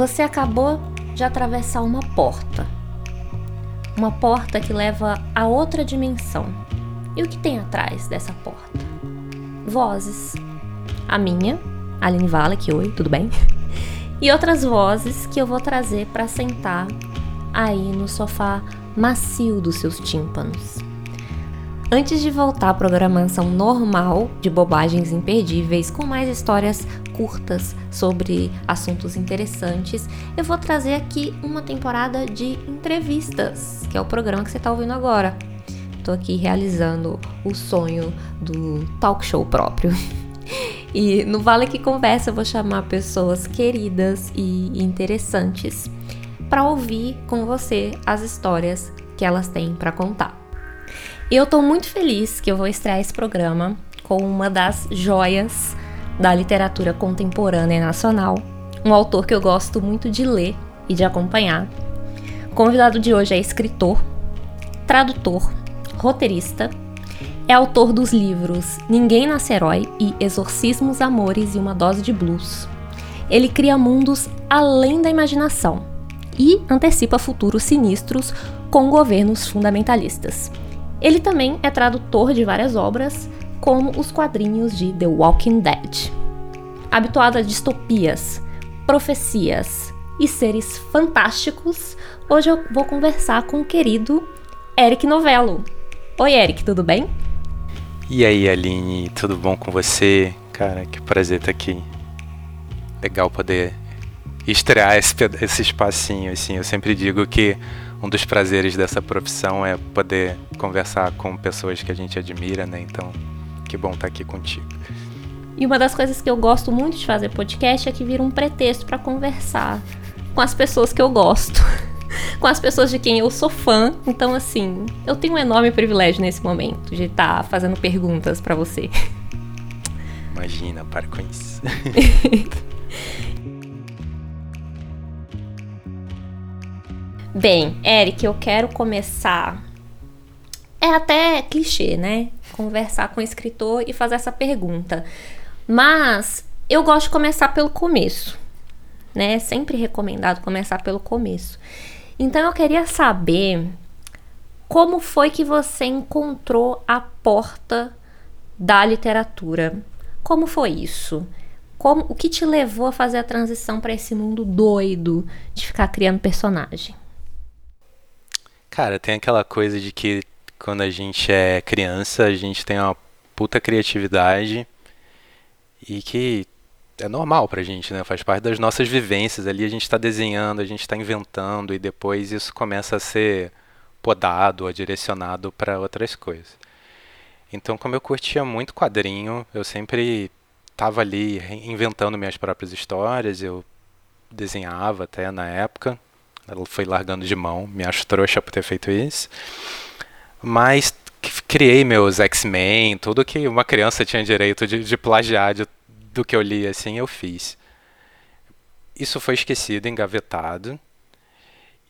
Você acabou de atravessar uma porta. Uma porta que leva a outra dimensão. E o que tem atrás dessa porta? Vozes. A minha, Aline que oi, tudo bem? E outras vozes que eu vou trazer para sentar aí no sofá macio dos seus tímpanos. Antes de voltar à programação normal de bobagens imperdíveis com mais histórias curtas sobre assuntos interessantes, eu vou trazer aqui uma temporada de entrevistas, que é o programa que você está ouvindo agora. Estou aqui realizando o sonho do talk show próprio. E no Vale que Conversa eu vou chamar pessoas queridas e interessantes para ouvir com você as histórias que elas têm para contar. E eu estou muito feliz que eu vou estrear esse programa com uma das joias da literatura contemporânea nacional, um autor que eu gosto muito de ler e de acompanhar. O convidado de hoje é escritor, tradutor, roteirista, é autor dos livros Ninguém Nasce Herói e Exorcismos, Amores e uma Dose de Blues. Ele cria mundos além da imaginação e antecipa futuros sinistros com governos fundamentalistas. Ele também é tradutor de várias obras, como os quadrinhos de The Walking Dead. Habituado a distopias, profecias e seres fantásticos, hoje eu vou conversar com o querido Eric Novello. Oi, Eric, tudo bem? E aí, Aline, tudo bom com você? Cara, que prazer estar aqui. Legal poder estrear esse, esse espacinho, assim. Eu sempre digo que um dos prazeres dessa profissão é poder conversar com pessoas que a gente admira, né? Então, que bom estar aqui contigo. E uma das coisas que eu gosto muito de fazer podcast é que vira um pretexto para conversar com as pessoas que eu gosto, com as pessoas de quem eu sou fã. Então, assim, eu tenho um enorme privilégio nesse momento de estar fazendo perguntas para você. Imagina, para com isso. Bem, Eric, eu quero começar. É até clichê, né? Conversar com o escritor e fazer essa pergunta. Mas eu gosto de começar pelo começo, né? É sempre recomendado começar pelo começo. Então eu queria saber como foi que você encontrou a porta da literatura? Como foi isso? Como, o que te levou a fazer a transição para esse mundo doido de ficar criando personagem? Cara, tem aquela coisa de que quando a gente é criança, a gente tem uma puta criatividade e que é normal pra gente, né? Faz parte das nossas vivências ali, a gente está desenhando, a gente está inventando e depois isso começa a ser podado ou direcionado para outras coisas. Então, como eu curtia muito quadrinho, eu sempre estava ali inventando minhas próprias histórias, eu desenhava até na época, ela foi largando de mão, me acho trouxa por ter feito isso. Mas criei meus X-Men, tudo que uma criança tinha direito de, de plagiar de, do que eu li, assim, eu fiz. Isso foi esquecido, engavetado.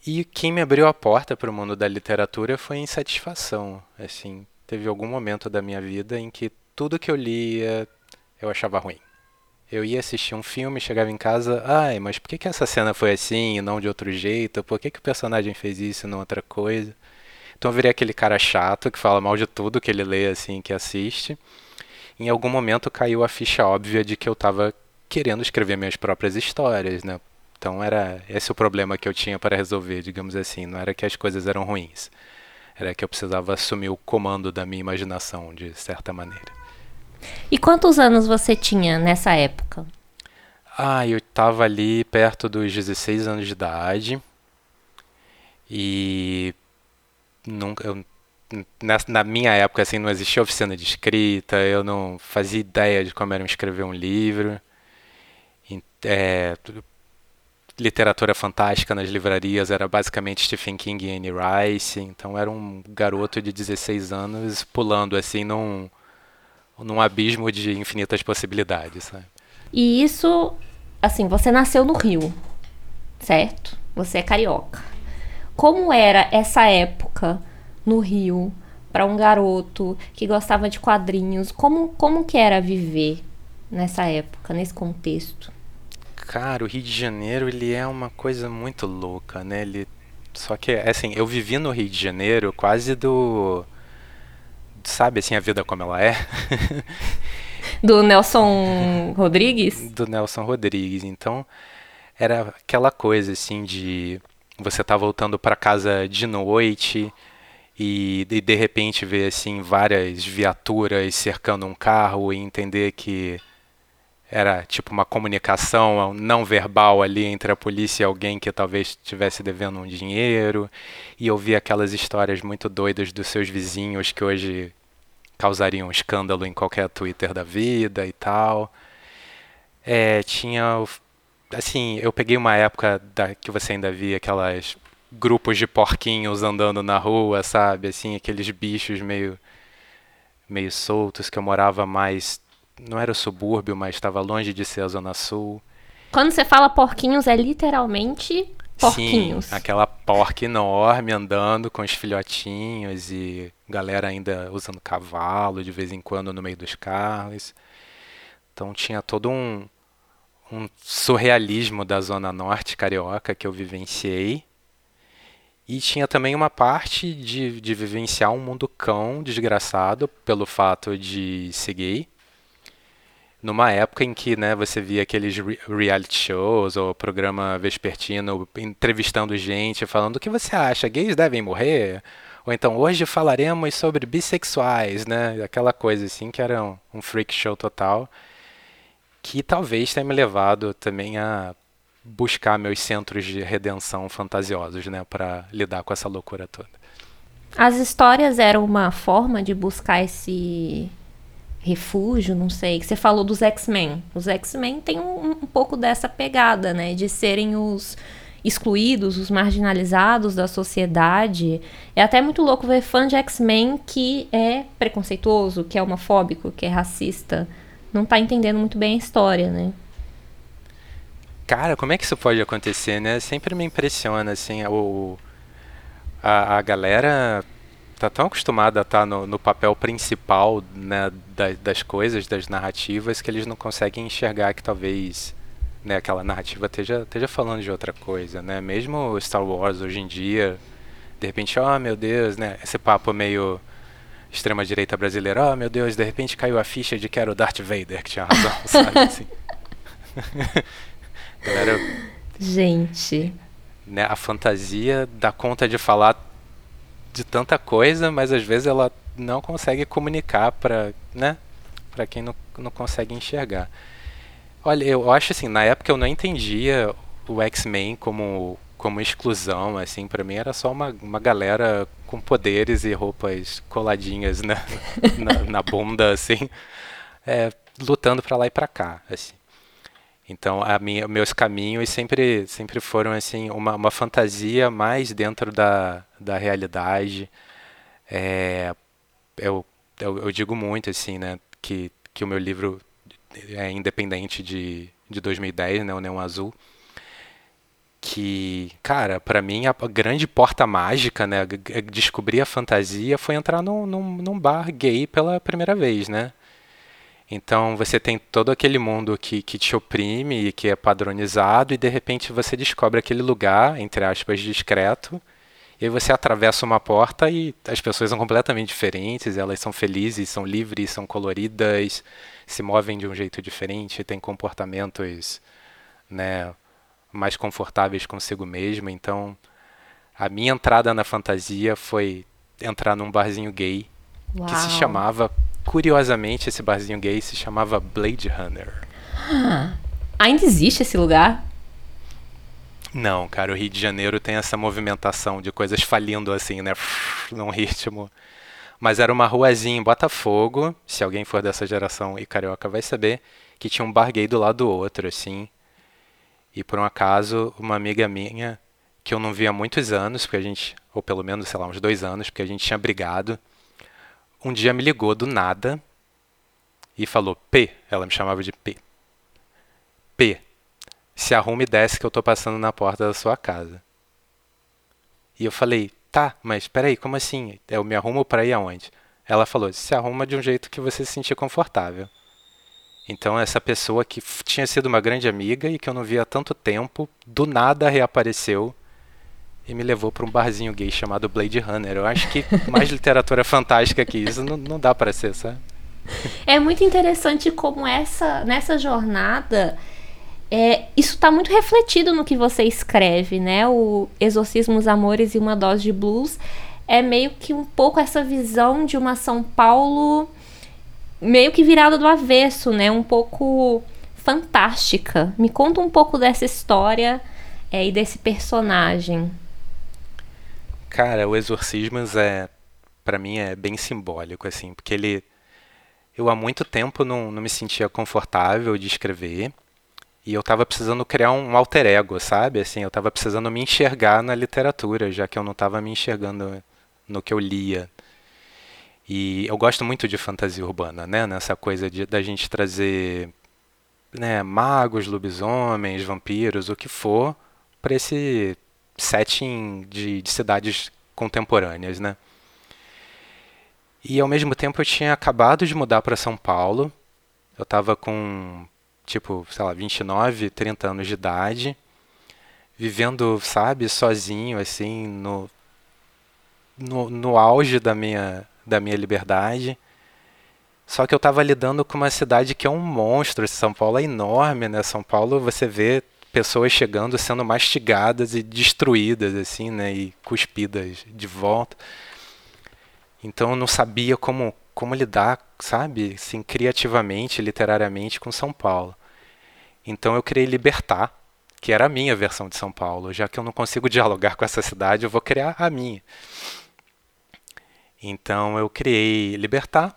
E quem me abriu a porta para o mundo da literatura foi insatisfação. Assim, teve algum momento da minha vida em que tudo que eu lia eu achava ruim. Eu ia assistir um filme, chegava em casa, ai, mas por que, que essa cena foi assim e não de outro jeito? Por que, que o personagem fez isso e não outra coisa? Então eu virei aquele cara chato que fala mal de tudo que ele lê assim, que assiste. Em algum momento caiu a ficha óbvia de que eu estava querendo escrever minhas próprias histórias, né? Então era esse o problema que eu tinha para resolver, digamos assim. Não era que as coisas eram ruins, era que eu precisava assumir o comando da minha imaginação de certa maneira. E quantos anos você tinha nessa época? Ah, eu estava ali perto dos 16 anos de idade. E nunca eu, na, na, minha época assim não existia oficina de escrita, eu não fazia ideia de como era escrever um livro. É, literatura fantástica nas livrarias era basicamente Stephen King e Anne Rice, então era um garoto de 16 anos pulando assim num num abismo de infinitas possibilidades. Sabe? E isso, assim, você nasceu no Rio, certo? Você é carioca. Como era essa época no Rio para um garoto que gostava de quadrinhos? Como, como que era viver nessa época, nesse contexto? Cara, o Rio de Janeiro, ele é uma coisa muito louca, né? Ele só que assim, eu vivi no Rio de Janeiro quase do sabe assim a vida como ela é. do Nelson Rodrigues? Do Nelson Rodrigues. Então, era aquela coisa assim de você tá voltando para casa de noite e de, de repente ver assim várias viaturas cercando um carro e entender que era tipo uma comunicação não verbal ali entre a polícia e alguém que talvez estivesse devendo um dinheiro e ouvir aquelas histórias muito doidas dos seus vizinhos que hoje causariam escândalo em qualquer Twitter da vida e tal. É, tinha assim, eu peguei uma época da, que você ainda via aquelas grupos de porquinhos andando na rua, sabe? Assim, aqueles bichos meio meio soltos que eu morava mais não era o subúrbio, mas estava longe de ser a zona sul. Quando você fala porquinhos é literalmente porquinhos. Sim, aquela porca enorme andando com os filhotinhos e galera ainda usando cavalo de vez em quando no meio dos carros. Então tinha todo um um surrealismo da Zona Norte carioca que eu vivenciei. E tinha também uma parte de, de vivenciar um mundo cão desgraçado pelo fato de ser gay. Numa época em que né, você via aqueles reality shows ou programa vespertino entrevistando gente, falando o que você acha, gays devem morrer? Ou então, hoje falaremos sobre bissexuais, né? Aquela coisa assim que era um, um freak show total que talvez tenha me levado também a buscar meus centros de redenção fantasiosos, né, para lidar com essa loucura toda. As histórias eram uma forma de buscar esse refúgio, não sei. Você falou dos X-Men. Os X-Men têm um, um, pouco dessa pegada, né, de serem os excluídos, os marginalizados da sociedade. É até muito louco ver fã de X-Men que é preconceituoso, que é homofóbico, que é racista não tá entendendo muito bem a história, né? Cara, como é que isso pode acontecer, né? Sempre me impressiona, assim, o, a, a galera tá tão acostumada a estar tá no, no, papel principal né, da, das coisas, das narrativas, que eles não conseguem enxergar que talvez né, aquela narrativa esteja, esteja falando de outra coisa, né? Mesmo Star Wars hoje em dia, de repente, oh meu Deus, né? Esse papo meio extrema-direita brasileira, oh meu Deus, de repente caiu a ficha de que era o Darth Vader que tinha razão, sabe? Assim. Galera, Gente. Né, a fantasia dá conta de falar de tanta coisa, mas às vezes ela não consegue comunicar para né, quem não, não consegue enxergar. Olha, eu acho assim, na época eu não entendia o X-Men como como exclusão, assim, para mim era só uma, uma galera com poderes e roupas coladinhas na, na, na bunda, assim, é, lutando para lá e para cá, assim. Então, a minha, meus caminhos sempre, sempre foram assim uma, uma fantasia mais dentro da, da realidade. É, eu, eu, eu, digo muito assim, né, que, que o meu livro é independente de, de 2010, né, o Neon Azul que, cara, para mim a grande porta mágica, né, descobrir a fantasia foi entrar num, num, num, bar gay pela primeira vez, né? Então você tem todo aquele mundo que, que te oprime e que é padronizado e de repente você descobre aquele lugar, entre aspas, discreto, e aí você atravessa uma porta e as pessoas são completamente diferentes, elas são felizes, são livres, são coloridas, se movem de um jeito diferente, têm comportamentos, né, mais confortáveis consigo mesmo. Então, a minha entrada na fantasia foi entrar num barzinho gay Uau. que se chamava, curiosamente, esse barzinho gay se chamava Blade Runner. Ah, ainda existe esse lugar? Não, cara, o Rio de Janeiro tem essa movimentação de coisas falindo assim, né? Num ritmo. Mas era uma ruazinha em Botafogo, se alguém for dessa geração e carioca vai saber, que tinha um bar gay do lado do outro, assim. E por um acaso, uma amiga minha, que eu não via há muitos anos, porque a gente, ou pelo menos, sei lá, uns dois anos, porque a gente tinha brigado, um dia me ligou do nada e falou: P, ela me chamava de P. P, se arrume e desce que eu tô passando na porta da sua casa. E eu falei: tá, mas peraí, como assim? Eu me arrumo para ir aonde? Ela falou: se arruma de um jeito que você se sentir confortável. Então essa pessoa que tinha sido uma grande amiga e que eu não via há tanto tempo, do nada reapareceu e me levou para um barzinho gay chamado Blade Runner. Eu acho que mais literatura fantástica que isso não, não dá para ser, sabe? É muito interessante como essa nessa jornada é, isso está muito refletido no que você escreve, né? O Exorcismo, os Amores e uma Dose de Blues é meio que um pouco essa visão de uma São Paulo meio que virada do avesso, né? Um pouco fantástica. Me conta um pouco dessa história é, e desse personagem. Cara, o Exorcismos é, para mim, é bem simbólico, assim, porque ele, eu há muito tempo não, não me sentia confortável de escrever e eu estava precisando criar um alter ego, sabe? Assim, eu estava precisando me enxergar na literatura, já que eu não estava me enxergando no que eu lia. E eu gosto muito de fantasia urbana, né? Nessa coisa de, da gente trazer né, magos, lobisomens, vampiros, o que for, para esse setting de, de cidades contemporâneas, né? E ao mesmo tempo eu tinha acabado de mudar para São Paulo. Eu estava com tipo, sei lá, 29, 30 anos de idade, vivendo, sabe, sozinho assim, no no, no auge da minha da minha liberdade. Só que eu estava lidando com uma cidade que é um monstro. São Paulo é enorme, né? São Paulo você vê pessoas chegando sendo mastigadas e destruídas assim, né, e cuspidas de volta. Então eu não sabia como como lidar, sabe, assim, criativamente, literariamente com São Paulo. Então eu criei Libertar, que era a minha versão de São Paulo. Já que eu não consigo dialogar com essa cidade, eu vou criar a minha. Então eu criei Libertar.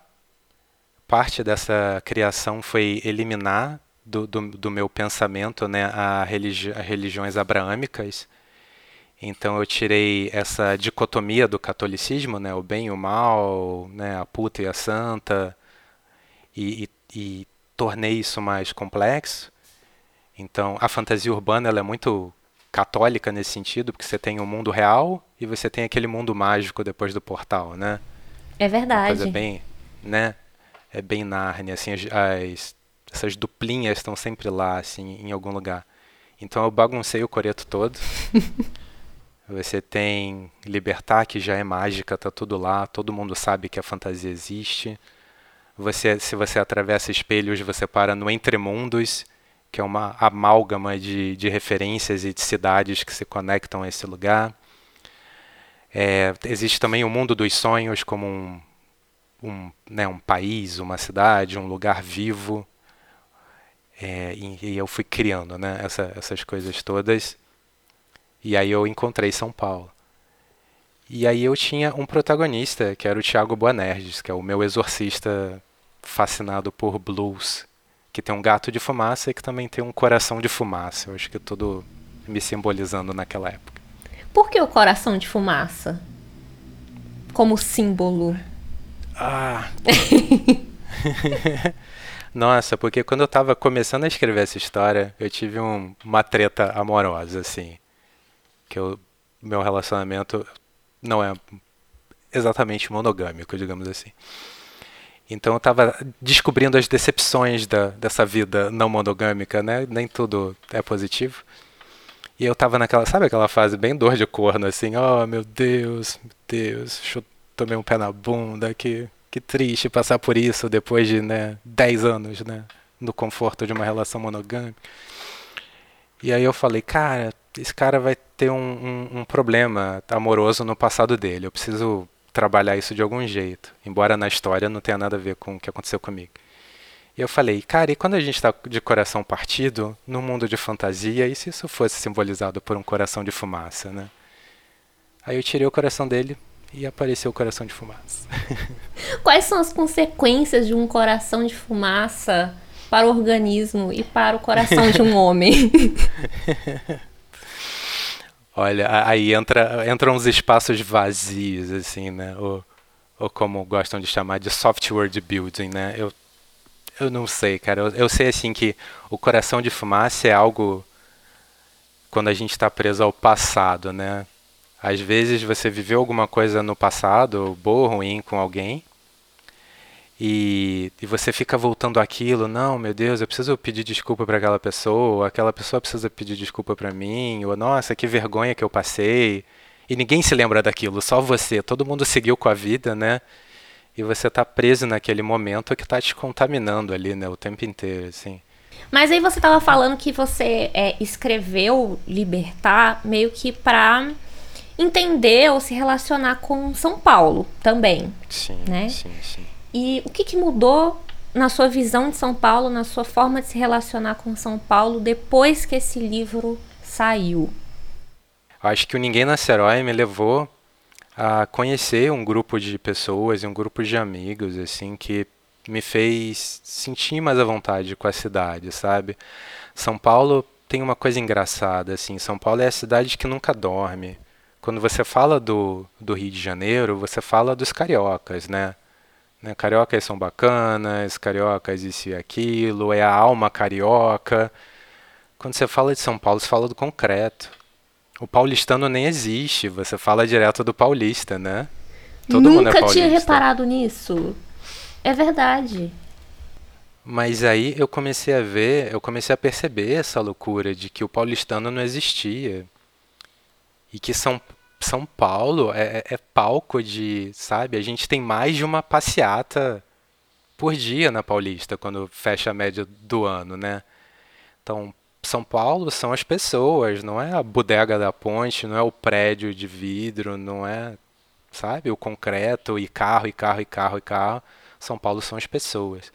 Parte dessa criação foi eliminar do, do, do meu pensamento né, a religi as religiões abraâmicas. Então eu tirei essa dicotomia do catolicismo, né, o bem e o mal, né, a puta e a santa, e, e, e tornei isso mais complexo. Então a fantasia urbana ela é muito católica nesse sentido, porque você tem o mundo real e você tem aquele mundo mágico depois do portal, né? É verdade. Uma coisa bem, né? É bem Nárnia, assim, as, as essas duplinhas estão sempre lá, assim, em algum lugar. Então eu baguncei o coreto todo. você tem Libertar, que já é mágica, tá tudo lá, todo mundo sabe que a fantasia existe. Você, se você atravessa espelhos, você para no Entremundos, que é uma amálgama de, de referências e de cidades que se conectam a esse lugar. É, existe também o mundo dos sonhos como um, um, né, um país, uma cidade, um lugar vivo. É, e, e, eu fui criando né, essa, essas coisas todas. E aí eu encontrei São Paulo. E aí eu tinha um protagonista, que era o Thiago Boanerges, que é o meu exorcista fascinado por blues que tem um gato de fumaça e que também tem um coração de fumaça. Eu acho que tudo me simbolizando naquela época. Por que o coração de fumaça? Como símbolo. Ah. Nossa, porque quando eu estava começando a escrever essa história, eu tive um, uma treta amorosa, assim. Que o meu relacionamento não é exatamente monogâmico, digamos assim. Então eu estava descobrindo as decepções da, dessa vida não monogâmica, né? Nem tudo é positivo. E eu estava naquela, sabe aquela fase bem dor de corno, assim, oh meu Deus, meu Deus, tomei um pé na bunda, que, que triste passar por isso depois de, né, 10 anos, né, no conforto de uma relação monogâmica. E aí eu falei, cara, esse cara vai ter um, um, um problema amoroso no passado dele, eu preciso trabalhar isso de algum jeito, embora na história não tenha nada a ver com o que aconteceu comigo. E eu falei, cara, e quando a gente está de coração partido, no mundo de fantasia, e se isso fosse simbolizado por um coração de fumaça, né? Aí eu tirei o coração dele e apareceu o coração de fumaça. Quais são as consequências de um coração de fumaça para o organismo e para o coração de um homem? Olha, aí entra, entram uns espaços vazios, assim, né? Ou, ou como gostam de chamar de software building, né? Eu, eu não sei, cara. Eu, eu sei, assim, que o coração de fumaça é algo quando a gente está preso ao passado, né? Às vezes você viveu alguma coisa no passado, boa ou ruim, com alguém, E, e você fica voltando aquilo, não, meu Deus, eu preciso pedir desculpa para aquela pessoa, aquela pessoa precisa pedir desculpa para mim, ou nossa, que vergonha que eu passei. E ninguém se lembra daquilo, só você. Todo mundo seguiu com a vida, né? E você tá preso naquele momento que tá te contaminando ali, né, o tempo inteiro, assim. Mas aí você tava falando que você é, escreveu Libertar meio que pra entender ou se relacionar com São Paulo também. Sim, né? sim, sim. E o que, que mudou na sua visão de São Paulo, na sua forma de se relacionar com São Paulo depois que esse livro saiu? Acho que o Ninguém Nasce Herói me levou a conhecer um grupo de pessoas e um grupo de amigos, assim, que me fez sentir mais à vontade com a cidade, sabe? São Paulo tem uma coisa engraçada, assim, São Paulo é a cidade que nunca dorme. Quando você fala do, do Rio de Janeiro, você fala dos cariocas, né? Né? Cariocas são bacanas, cariocas isso e aquilo, é a alma carioca. Quando você fala de São Paulo, você fala do concreto. O paulistano nem existe, você fala direto do paulista, né? Todo Nunca mundo é paulista. tinha reparado nisso. É verdade. Mas aí eu comecei a ver, eu comecei a perceber essa loucura de que o paulistano não existia. E que São, São Paulo é, é, é palco de, sabe? A gente tem mais de uma passeata por dia na Paulista, quando fecha a média do ano, né? Então, São Paulo são as pessoas, não é a bodega da ponte, não é o prédio de vidro, não é, sabe, o concreto e carro e carro e carro e carro. São Paulo são as pessoas.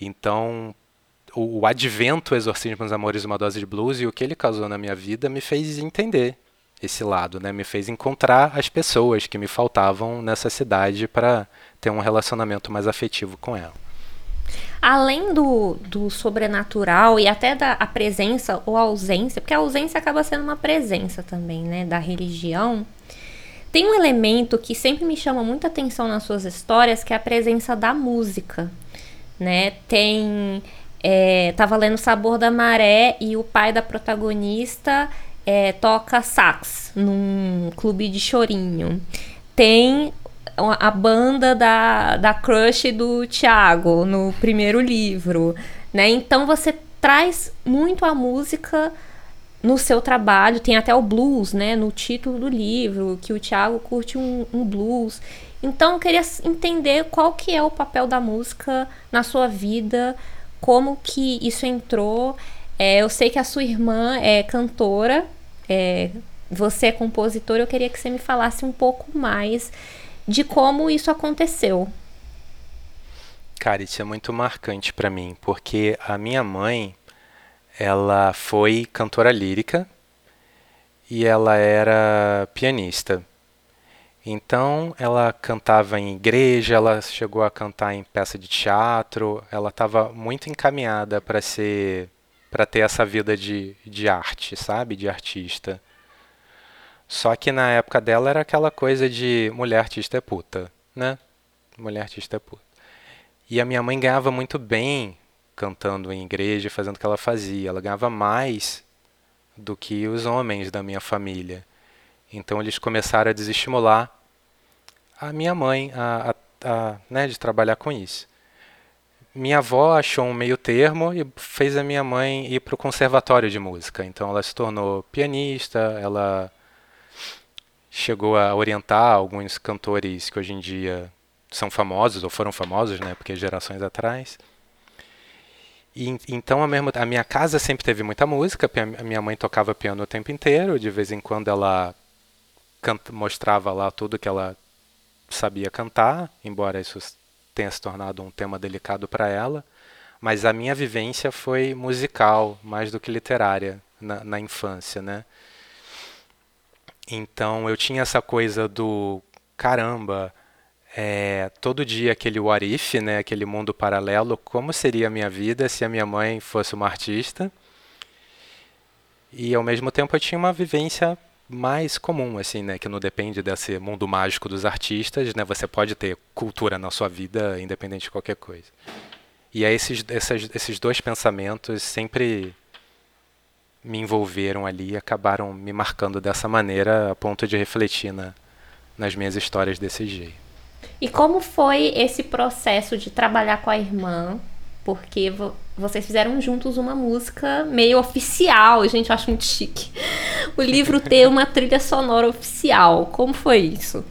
Então, o, o advento Exorcismo dos Amores uma dose de blues e o que ele causou na minha vida me fez entender esse lado, né? Me fez encontrar as pessoas que me faltavam nessa cidade para ter um relacionamento mais afetivo com ela. Além do, do sobrenatural e até da presença ou ausência, porque a ausência acaba sendo uma presença também, né, da religião, tem um elemento que sempre me chama muita atenção nas suas histórias, que é a presença da música, né? Tem é, tava lendo Sabor da Maré e o pai da protagonista é, toca sax num clube de chorinho. Tem a banda da, da crush do Tiago no primeiro livro, né? Então você traz muito a música no seu trabalho, tem até o blues, né, no título do livro, que o Tiago curte um, um, blues. Então eu queria entender qual que é o papel da música na sua vida, como que isso entrou. É, eu sei que a sua irmã é cantora, é, você é compositor, eu queria que você me falasse um pouco mais de como isso aconteceu. Cara, isso é muito marcante para mim, porque a minha mãe, ela foi cantora lírica e ela era pianista. Então ela cantava em igreja, ela chegou a cantar em peça de teatro, ela estava muito encaminhada para ser para ter essa vida de, de arte, sabe, de artista. Só que na época dela era aquela coisa de mulher artista é puta, né? Mulher artista é puta. E a minha mãe ganhava muito bem cantando em igreja, fazendo o que ela fazia. Ela ganhava mais do que os homens da minha família. Então eles começaram a desestimular a minha mãe a, a, a né, de trabalhar com isso. Minha avó achou um meio termo e fez a minha mãe ir para o conservatório de música. Então ela se tornou pianista, ela chegou a orientar alguns cantores que hoje em dia são famosos ou foram famosos, né, porque gerações atrás. E, então, a, mesma, a minha casa sempre teve muita música. A minha mãe tocava piano o tempo inteiro. De vez em quando ela canta, mostrava lá tudo que ela sabia cantar, embora isso tenha se tornado um tema delicado para ela. Mas a minha vivência foi musical, mais do que literária, na, na infância, né? Então eu tinha essa coisa do caramba, é, todo dia aquele what if, né, aquele mundo paralelo, como seria a minha vida se a minha mãe fosse uma artista. E ao mesmo tempo eu tinha uma vivência mais comum, assim, né, que não depende desse mundo mágico dos artistas, né, você pode ter cultura na sua vida independente de qualquer coisa. E aí esses, esses, dois pensamentos sempre me envolveram ali e acabaram me marcando dessa maneira a ponto de refletir na, nas minhas histórias desse jeito. E como foi esse processo de trabalhar com a irmã? Porque vo vocês fizeram juntos uma música meio oficial, gente, eu acho muito chique. O livro ter uma trilha sonora oficial. Como foi isso?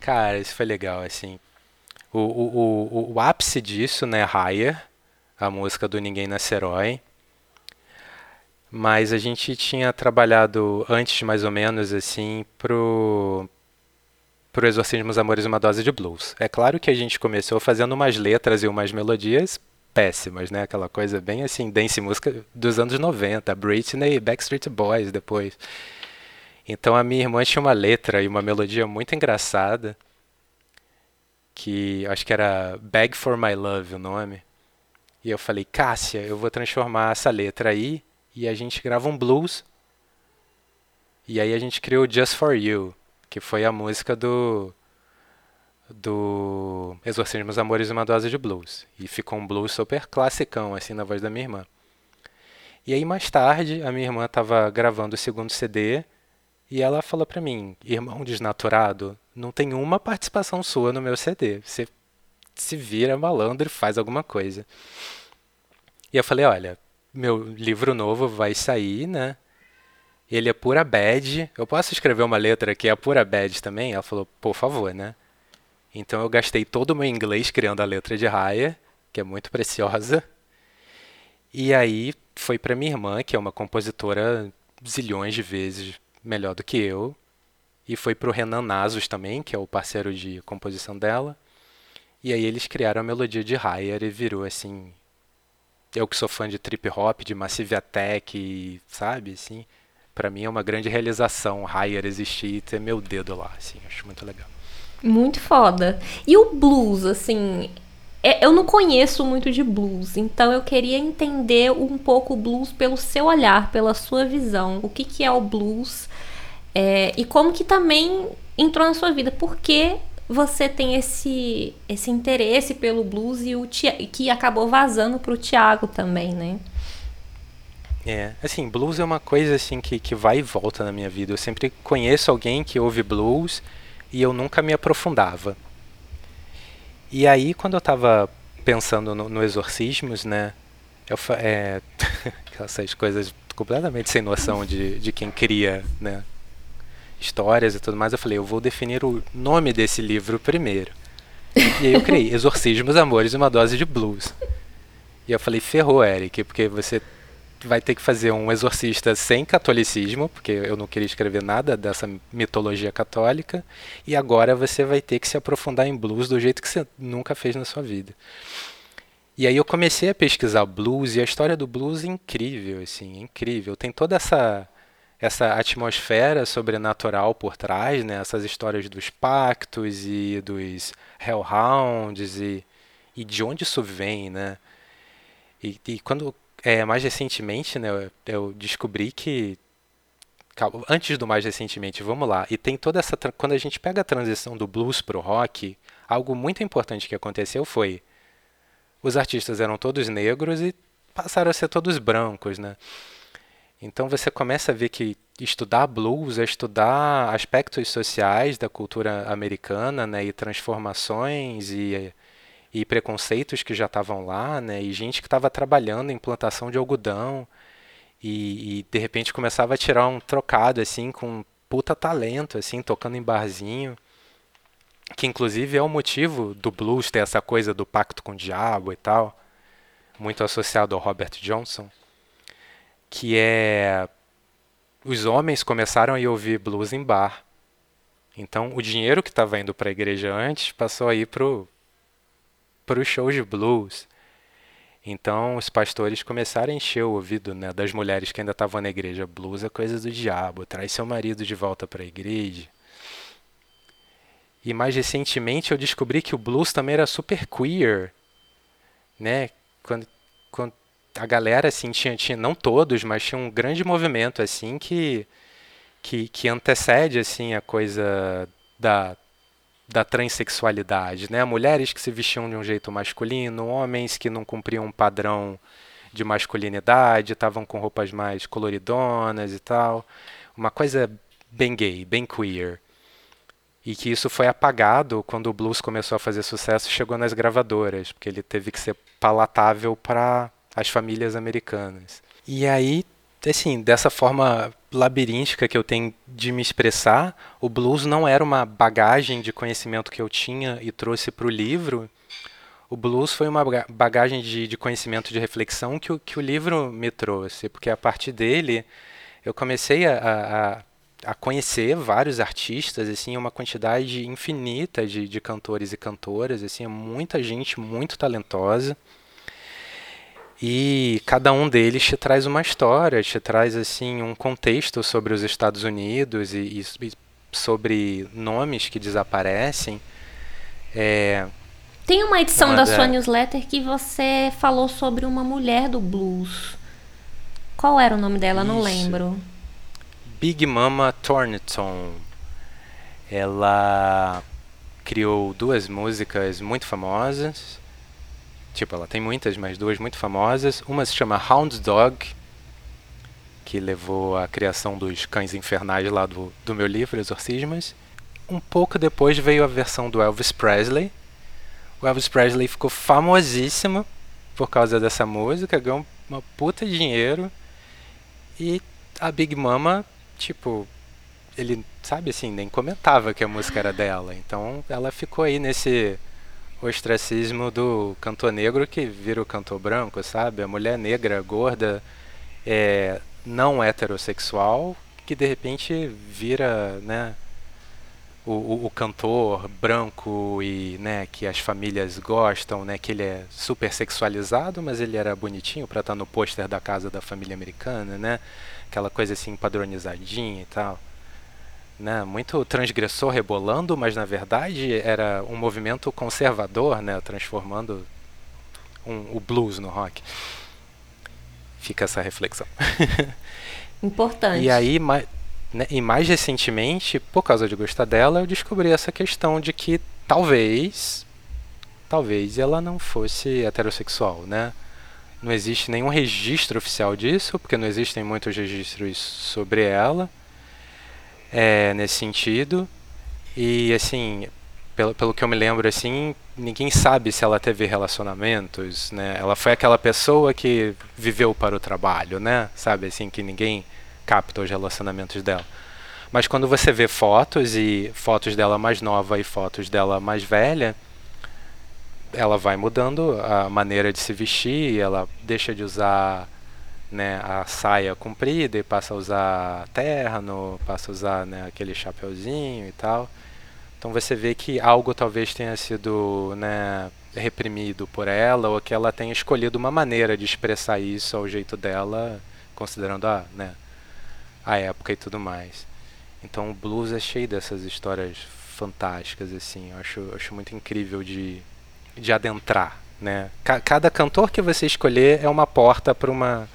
Cara, isso foi legal, assim. O, o, o, o ápice disso, né, Raya, a música do Ninguém Nasce Herói. Mas a gente tinha trabalhado antes, mais ou menos, assim, pro, pro Exorcismos Amores Uma Dose de Blues. É claro que a gente começou fazendo umas letras e umas melodias péssimas, né? Aquela coisa bem assim, dance música dos anos 90, Britney e Backstreet Boys depois. Então a minha irmã tinha uma letra e uma melodia muito engraçada, que acho que era Beg for My Love o nome. E eu falei, Cássia, eu vou transformar essa letra aí e a gente grava um blues. E aí a gente criou Just For You que foi a música do do Exorcismos Amores e uma Dose de Blues. E ficou um blues super classicão, assim, na voz da minha irmã. E aí, mais tarde, a minha irmã estava gravando o segundo CD e ela falou para mim, irmão desnaturado, não tem uma participação sua no meu CD. Você se vira malandro e faz alguma coisa. E eu falei, olha, meu livro novo vai sair, né? Ele é pura bad. Eu posso escrever uma letra que é pura bad também? Ela falou, por favor, né? Então eu gastei todo o meu inglês criando a letra de Raya, que é muito preciosa. E aí foi para minha irmã, que é uma compositora zilhões de vezes melhor do que eu. E foi para o Renan Nasos também, que é o parceiro de composição dela. E aí eles criaram a melodia de Raya e virou assim. Eu que sou fã de trip hop, de Massive Attack, sabe, assim, para mim é uma grande realização Higher existir e ter meu dedo lá, assim, acho muito legal. Muito foda. E o blues, assim, é, eu não conheço muito de blues, então eu queria entender um pouco o blues pelo seu olhar, pela sua visão. O que, que é o blues é, e como que também entrou na sua vida. Por que você tem esse, esse interesse pelo blues e o que acabou vazando para o Tiago também, né? É, assim, blues é uma coisa assim que, que vai e volta na minha vida. Eu sempre conheço alguém que ouve blues e eu nunca me aprofundava. E aí, quando eu estava pensando no, no, Exorcismos, né, eu, é, essas coisas completamente sem noção de, de quem cria, né, histórias e tudo mais, eu falei, eu vou definir o nome desse livro primeiro. E aí eu criei Exorcismos, Amores e uma Dose de Blues. E eu falei, ferrou, Eric, porque você vai ter que fazer um exorcista sem catolicismo, porque eu não queria escrever nada dessa mitologia católica, e agora você vai ter que se aprofundar em blues do jeito que você nunca fez na sua vida. E aí eu comecei a pesquisar blues e a história do blues é incrível, assim, é incrível. Tem toda essa essa atmosfera sobrenatural por trás, né? Essas histórias dos pactos e dos hellhounds e, e de onde isso vem, né? E, e quando é, mais recentemente, né, eu descobri que antes do mais recentemente, vamos lá. E tem toda essa quando a gente pega a transição do blues pro rock, algo muito importante que aconteceu foi os artistas eram todos negros e passaram a ser todos brancos, né? Então você começa a ver que estudar blues é estudar aspectos sociais da cultura americana, né, e transformações e e preconceitos que já estavam lá, né? E gente que estava trabalhando em plantação de algodão e, e, de repente começava a tirar um trocado assim com puta talento, assim, tocando em barzinho, que inclusive é o motivo do blues ter essa coisa do pacto com o diabo e tal, muito associado ao Robert Johnson, que é os homens começaram a ouvir blues em bar. Então, o dinheiro que estava indo para a igreja antes passou a ir pro para os shows de blues. Então os pastores começaram a encher o ouvido né, das mulheres que ainda estavam na igreja. Blues é coisa do diabo, traz seu marido de volta para a igreja. E mais recentemente eu descobri que o blues também era super queer, né? Quando, quando a galera assim tinha, tinha não todos, mas tinha um grande movimento assim que que, que antecede assim a coisa da da transexualidade, né? Mulheres que se vestiam de um jeito masculino, homens que não cumpriam um padrão de masculinidade, estavam com roupas mais coloridonas e tal. Uma coisa bem gay, bem queer. e que isso foi apagado quando o blues começou a fazer sucesso, chegou nas gravadoras, porque ele teve que ser palatável para as famílias americanas. E aí, assim, dessa forma labiríntica que eu tenho de me expressar, o blues não era uma bagagem de conhecimento que eu tinha e trouxe para o livro. O blues foi uma bagagem de, de conhecimento, de reflexão que o, que o livro me trouxe, porque a partir dele eu comecei a, a, a conhecer vários artistas, assim, uma quantidade infinita de, de cantores e cantoras, assim, muita gente muito talentosa. E cada um deles te traz uma história, te traz assim um contexto sobre os Estados Unidos e, e sobre nomes que desaparecem. É, Tem uma edição uma da, da sua newsletter que você falou sobre uma mulher do blues. Qual era o nome dela? Isso. Não lembro. Big Mama Thornton. Ela criou duas músicas muito famosas. Tipo, ela tem muitas, mas duas muito famosas. Uma se chama Hound Dog, que levou à criação dos cães infernais lá do, do meu livro, Exorcismas. Um pouco depois veio a versão do Elvis Presley. O Elvis Presley ficou famosíssimo por causa dessa música, ganhou uma puta dinheiro. E a Big Mama, tipo, ele, sabe assim, nem comentava que a música era dela. Então ela ficou aí nesse o ostracismo do cantor negro que vira o cantor branco, sabe? A mulher negra, gorda, é, não heterossexual, que de repente vira, né? O, o, o, cantor branco e né que as famílias gostam né que ele é super sexualizado mas ele era bonitinho para estar tá no pôster da casa da família americana né aquela coisa assim padronizadinha e tal né, muito transgressor rebolando, mas na verdade era um movimento conservador, né, transformando um, o blues no rock. Fica essa reflexão. Importante. E aí, mais, né, e mais recentemente, por causa de gostar dela, eu descobri essa questão de que talvez, talvez ela não fosse heterossexual, né? Não existe nenhum registro oficial disso, porque não existem muitos registros sobre ela é, nesse sentido. E assim, pelo, pelo que eu me lembro, assim, ninguém sabe se ela teve relacionamentos, né? Ela foi aquela pessoa que viveu para o trabalho, né? Sabe, assim, que ninguém capta os relacionamentos dela. Mas quando você vê fotos e fotos dela mais nova e fotos dela mais velha, ela vai mudando a maneira de se vestir, ela deixa de usar né, a saia comprida e passa a usar terno, passa a usar né, aquele chapeuzinho e tal. Então você vê que algo talvez tenha sido né, reprimido por ela ou que ela tenha escolhido uma maneira de expressar isso ao jeito dela, considerando a, né, a época e tudo mais. Então o blues é cheio dessas histórias fantásticas assim. Eu acho, acho muito incrível de, de adentrar, né? Cada cantor que você escolher é uma porta para uma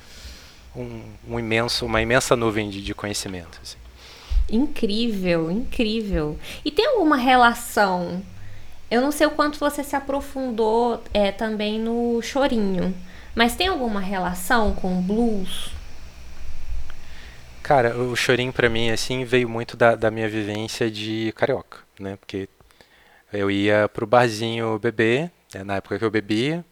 um, um, imenso, uma imensa nuvem de, de conhecimento. Assim. Incrível, incrível. E tem alguma relação? Eu não sei o quanto você se aprofundou é, também no chorinho, mas tem alguma relação com o blues? Cara, o chorinho para mim assim veio muito da, da minha vivência de carioca, né? Porque eu ia pro barzinho beber, né? na época que eu bebia,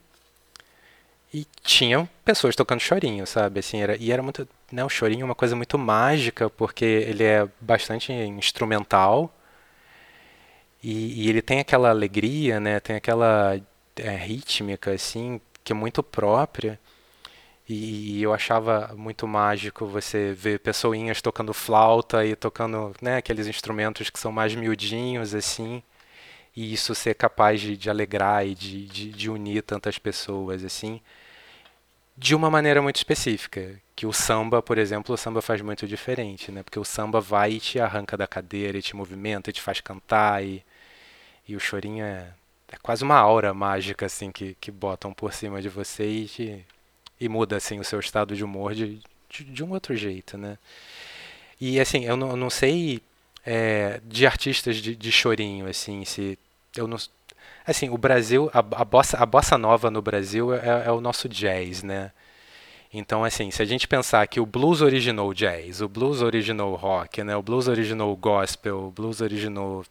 e tinham pessoas tocando chorinho, sabe? Assim, era, e era muito. Né, o chorinho é uma coisa muito mágica, porque ele é bastante instrumental. E, e ele tem aquela alegria, né? Tem aquela é, rítmica, assim, que é muito própria. E, e, eu achava muito mágico você ver pessoinhas tocando flauta e tocando né, aqueles instrumentos que são mais miudinhos, assim e isso ser capaz de, de alegrar e de, de, de, unir tantas pessoas assim de uma maneira muito específica que o samba por exemplo o samba faz muito diferente né? Porque o samba vai e te arranca da cadeira e te movimenta e te faz cantar e, e o chorinho é, é quase uma aura mágica assim que, que botam por cima de você e, te, e muda assim o seu estado de humor de, de, de um outro jeito né? E assim eu não, eu não sei é, de artistas de, de chorinho assim se eu não assim o Brasil a, a bossa a bossa nova no Brasil é, é, o nosso jazz né então assim se a gente pensar que o blues originou jazz o blues originou rock né o blues originou gospel o blues originou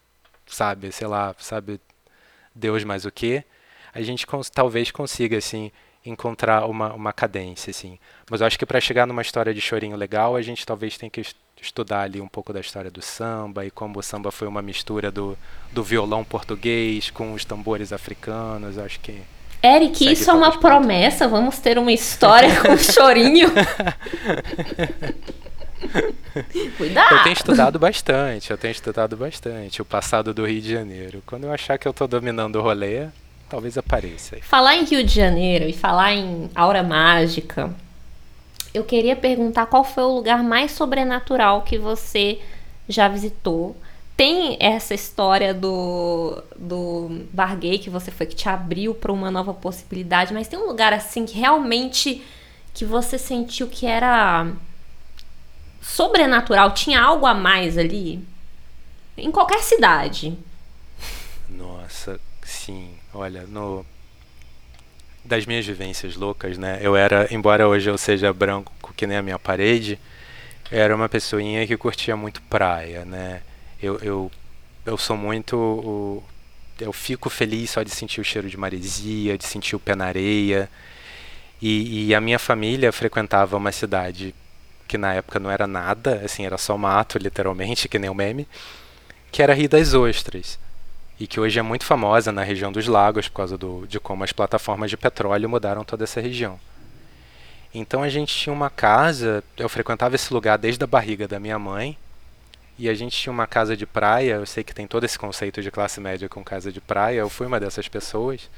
sabe, sei lá, sabe Deus mais o quê, a gente cons talvez consiga, assim, encontrar uma, uma cadência, assim. Mas eu acho que para chegar numa história de chorinho legal, a gente talvez tenha que estudar ali um pouco da história do samba e como o samba foi uma mistura do, do violão português com os tambores africanos. Acho que Eric, isso é uma promessa. Vamos ter uma história com chorinho. Cuidado! Eu tenho estudado bastante, eu tenho estudado bastante o passado do Rio de Janeiro. Quando eu achar que eu estou dominando o rolê, talvez apareça. Falar em Rio de Janeiro e falar em aura mágica, eu queria perguntar qual foi o lugar mais sobrenatural que você já visitou tem essa história do, do bar gay que você foi que te abriu para uma nova possibilidade, mas tem um lugar assim que realmente que você sentiu que era sobrenatural, tinha algo a mais ali? Em qualquer cidade. Nossa, sim. Olha, no das minhas vivências loucas, né? Eu era, embora hoje eu seja branco que nem a minha parede, era uma pessoinha que curtia muito praia, né? eu, eu, eu sou muito. Eu fico feliz só de sentir o cheiro de maresia, de sentir o pé na areia. E, e, a minha família frequentava uma cidade que na época não era nada, assim, era só mato, literalmente, que nem o meme, que era Rio das Ostras. E que hoje é muito famosa na região dos lagos por causa do, de como as plataformas de petróleo mudaram toda essa região. Então a gente tinha uma casa, eu frequentava esse lugar desde a barriga da minha mãe, e a gente tinha uma casa de praia, eu sei que tem todo esse conceito de classe média com casa de praia, eu fui uma dessas pessoas.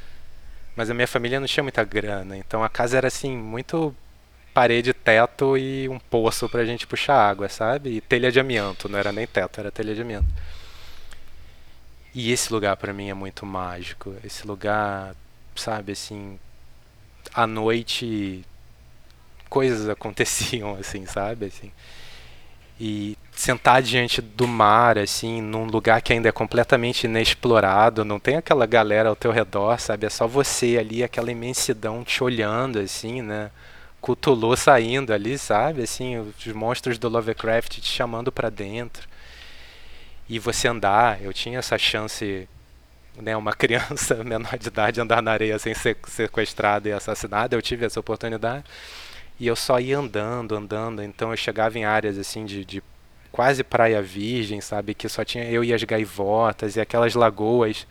Mas a minha família não tinha muita grana, então a casa era assim, muito parede, teto e um poço pra gente puxar água, sabe? E telha de amianto, não era nem teto, era telha de amianto. E esse lugar para mim é muito mágico. Esse lugar, sabe, assim, à noite coisas aconteciam assim, sabe, assim e sentar diante do mar, assim, num lugar que ainda é completamente inexplorado, não tem aquela galera ao teu redor, sabe? É só você ali, aquela imensidão te olhando, assim, né? Cthulhu saindo ali, sabe? Assim, os monstros do Lovecraft te chamando para dentro. E você andar, eu tinha essa chance, né, uma criança menor de idade andar na areia sem ser sequestrada e assassinada, eu tive essa oportunidade. E eu só ia andando, andando. Então eu chegava em áreas assim de, de quase praia virgem, sabe? Que só tinha eu e as gaivotas e aquelas lagoas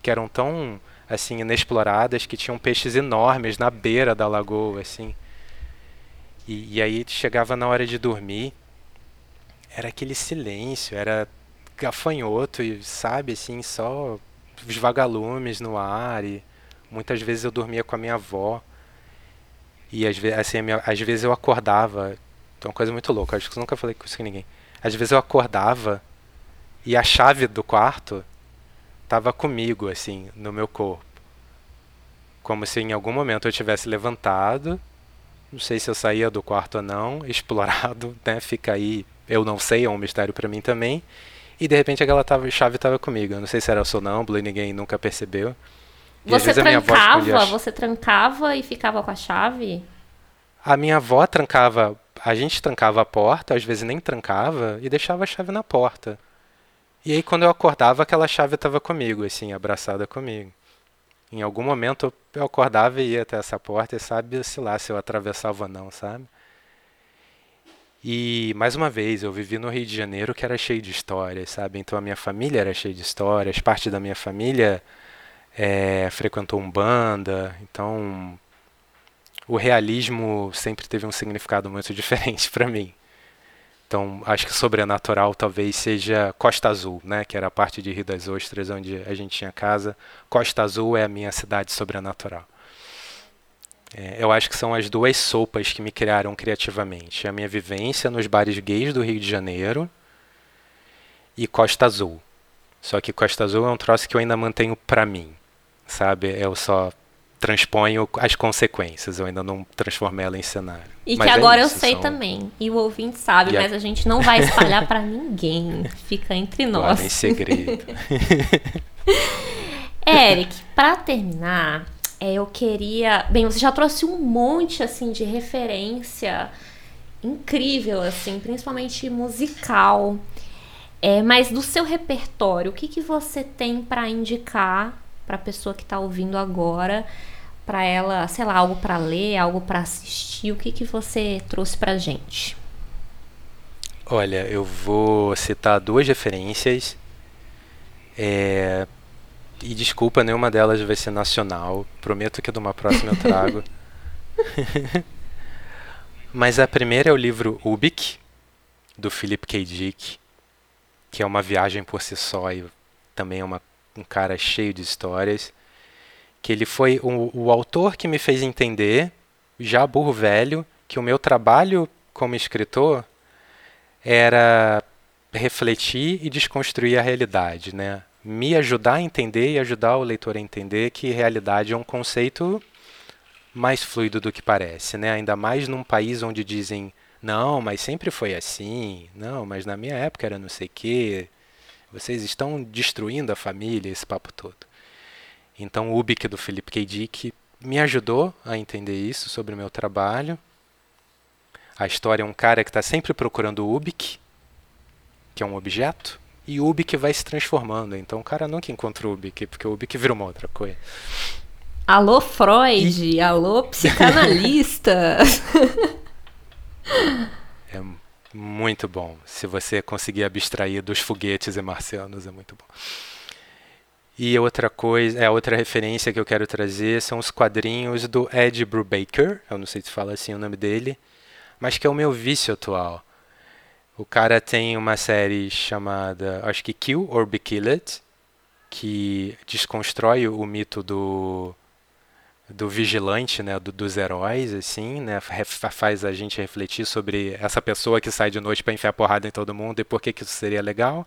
que eram tão assim inexploradas que tinham peixes enormes na beira da lagoa, assim. E, e aí chegava na hora de dormir, era aquele silêncio, era gafanhoto e sabe assim só os vagalumes no ar e muitas vezes eu dormia com a minha avó e às vezes, assim, minha, às vezes eu acordava. É uma coisa muito louca, acho que eu nunca falei isso com ninguém. Às vezes eu acordava e a chave do quarto estava comigo, assim, no meu corpo. Como se em algum momento eu tivesse levantado, não sei se eu saía do quarto ou não, explorado, né? Fica aí, eu não sei, é um mistério para mim também. E de repente aquela tava, chave estava comigo. Eu não sei se era sonâmbulo e ninguém nunca percebeu. Você trancava, você trancava e ficava com a chave? A minha avó trancava, a gente trancava a porta, às vezes nem trancava e deixava a chave na porta. E aí quando eu acordava, aquela chave estava comigo, assim, abraçada comigo. Em algum momento eu acordava e ia até essa porta e sabe se lá se eu atravessava ou não, sabe? E mais uma vez, eu vivi no Rio de Janeiro que era cheio de histórias, sabe? Então a minha família era cheia de histórias, parte da minha família é, frequentou Umbanda, então o realismo sempre teve um significado muito diferente para mim. Então, acho que sobrenatural talvez seja Costa Azul, né, que era a parte de Rio das Ostras onde a gente tinha casa. Costa Azul é a minha cidade sobrenatural. É, eu acho que são as duas sopas que me criaram criativamente. A minha vivência nos bares gays do Rio de Janeiro e Costa Azul. Só que Costa Azul é um troço que eu ainda mantenho para mim sabe? Eu só transponho as consequências, eu ainda não transformei ela em cenário. E mas que é agora isso, eu sei são... também, e o ouvinte sabe, e mas a... a gente não vai espalhar para ninguém, fica entre nós. Guarda em segredo. Eric, para terminar, é, eu queria, bem, você já trouxe um monte assim de referência incrível assim, principalmente musical. É, mas do seu repertório, o que, que você tem para indicar para a pessoa que está ouvindo agora, para ela, sei lá, algo para ler, algo para assistir? O que, que você trouxe para gente? Olha, eu vou citar duas referências. É... E desculpa, nenhuma delas vai ser nacional. Prometo que de uma próxima eu trago. Mas a primeira é o livro Ubik, do Philip K. Dick, que é uma viagem por si só e também é uma, um cara cheio de histórias. Que ele foi o, o autor que me fez entender, já burro velho, que o meu trabalho como escritor era refletir e desconstruir a realidade, né? Me ajudar a entender e ajudar o leitor a entender que realidade é um conceito mais fluido do que parece, né? Ainda mais num país onde dizem não, mas sempre foi assim, não, mas na minha época era não sei quê. Vocês estão destruindo a família, esse papo todo. Então o Ubik do Felipe K. Dick me ajudou a entender isso sobre o meu trabalho. A história é um cara que está sempre procurando o Ubik, que é um objeto, e o Ubik vai se transformando. Então o cara nunca encontrou o Ubik, porque o Ubik virou uma outra coisa. Alô, Freud! E... Alô, psicanalista! é muito bom. Se você conseguir abstrair dos foguetes e marcianos, é muito bom. E outra coisa, é outra referência que eu quero trazer são os quadrinhos do Ed Brubaker, eu não sei se fala assim o nome dele, mas que é o meu vício atual. O cara tem uma série chamada, acho que Kill or Be Killed, que desconstrói o mito do do vigilante, né, do, dos heróis, assim, né, faz a gente refletir sobre essa pessoa que sai de noite para enfiar porrada em todo mundo e por que, que isso seria legal.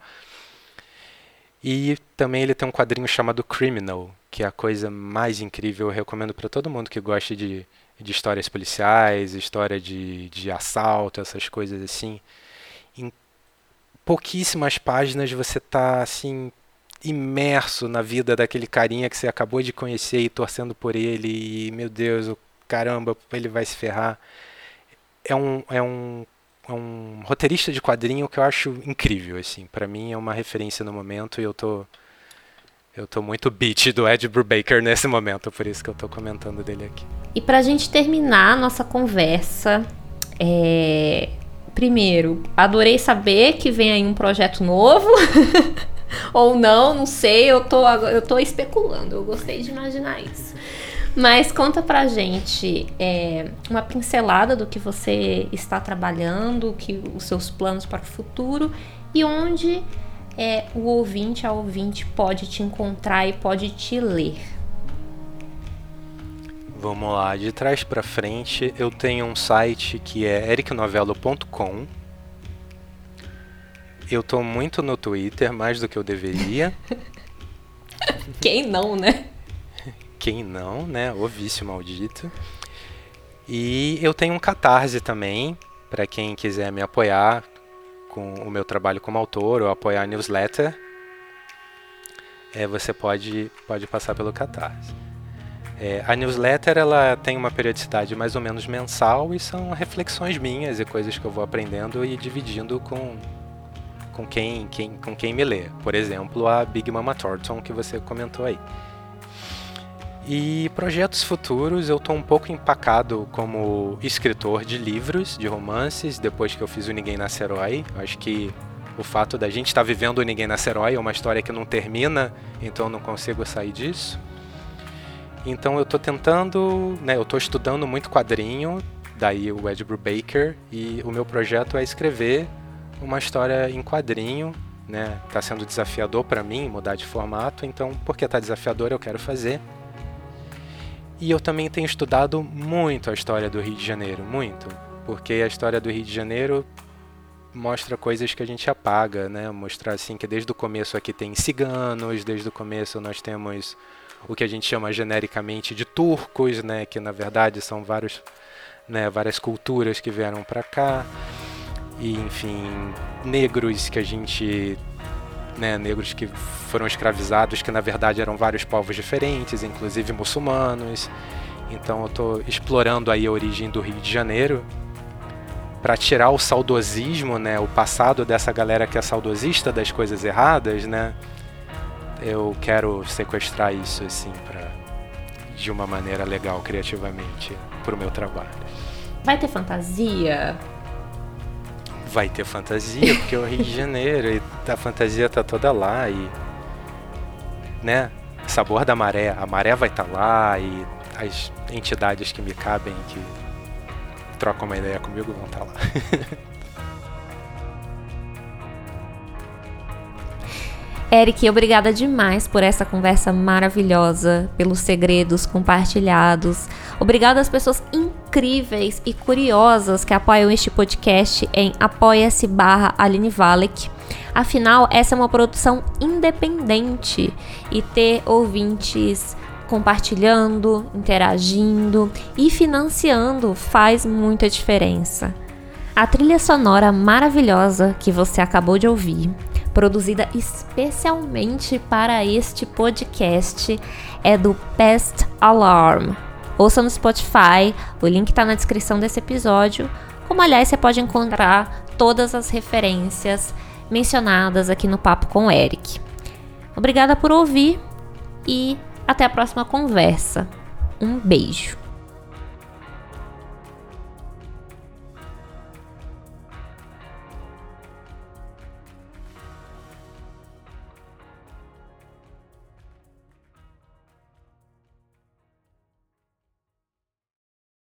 E também ele tem um quadrinho chamado Criminal, que é a coisa mais incrível, eu recomendo para todo mundo que gosta de, de histórias policiais, história de, de assalto, essas coisas assim. Pouquíssimas páginas você tá assim imerso na vida daquele carinha que você acabou de conhecer e torcendo por ele e meu Deus, o caramba, ele vai se ferrar. É um, é um, é um roteirista de quadrinho que eu acho incrível, assim. Para mim é uma referência no momento e eu tô eu tô muito beat do Ed Brubaker nesse momento, por isso que eu tô comentando dele aqui. E pra gente terminar a nossa conversa, é... primeiro, adorei saber que vem aí um projeto novo. Ou não, não sei, eu tô, eu tô especulando, eu gostei de imaginar isso. Mas conta pra gente é, uma pincelada do que você está trabalhando, que os seus planos para o futuro e onde é, o ouvinte, a ouvinte pode te encontrar e pode te ler. Vamos lá, de trás para frente eu tenho um site que é ericnovelo.com eu tô muito no Twitter, mais do que eu deveria. Quem não, né? Quem não, né? O vício maldito. E eu tenho um catarse também, para quem quiser me apoiar com o meu trabalho como autor ou apoiar a newsletter. É, você pode, pode passar pelo catarse. É, a newsletter ela tem uma periodicidade mais ou menos mensal e são reflexões minhas e coisas que eu vou aprendendo e dividindo com, com quem, quem, com quem me lê. Por exemplo, a Big Mama Thornton que você comentou aí. E projetos futuros, eu estou um pouco empacado como escritor de livros, de romances, depois que eu fiz o Ninguém Nasce Herói. Acho que o fato da gente estar tá vivendo o Ninguém Nasce Herói é uma história que não termina, então eu não consigo sair disso. Então eu estou tentando, né, eu estou estudando muito quadrinho, daí o Ed Brubaker, e o meu projeto é escrever uma história em quadrinho, né? Tá sendo desafiador para mim mudar de formato, então porque tá desafiador eu quero fazer. E eu também tenho estudado muito a história do Rio de Janeiro, muito, porque a história do Rio de Janeiro mostra coisas que a gente apaga, né? Mostrar assim que desde o começo aqui tem ciganos, desde o começo nós temos o que a gente chama genericamente de turcos, né? Que na verdade são vários, né? Várias culturas que vieram para cá e enfim, negros que a gente né, negros que foram escravizados, que na verdade eram vários povos diferentes, inclusive muçulmanos. Então eu estou explorando aí a origem do Rio de Janeiro para tirar o saudosismo, né, o passado dessa galera que é saudosista das coisas erradas, né? Eu quero sequestrar isso assim para de uma maneira legal criativamente pro meu trabalho. Vai ter fantasia? Vai ter fantasia, porque é o Rio de Janeiro e a fantasia tá toda lá e né? Sabor da maré, a maré vai estar tá lá e as entidades que me cabem que trocam uma ideia comigo vão estar tá lá. Eric, obrigada demais por essa conversa maravilhosa, pelos segredos compartilhados. Obrigada às pessoas incríveis e curiosas que apoiam este podcast em apoia-se barra Aline Valek. Afinal, essa é uma produção independente e ter ouvintes compartilhando, interagindo e financiando faz muita diferença. A trilha sonora maravilhosa que você acabou de ouvir, produzida especialmente para este podcast, é do Pest Alarm. Ouça no Spotify, o link está na descrição desse episódio. Como aliás, você pode encontrar todas as referências mencionadas aqui no Papo com o Eric. Obrigada por ouvir e até a próxima conversa. Um beijo.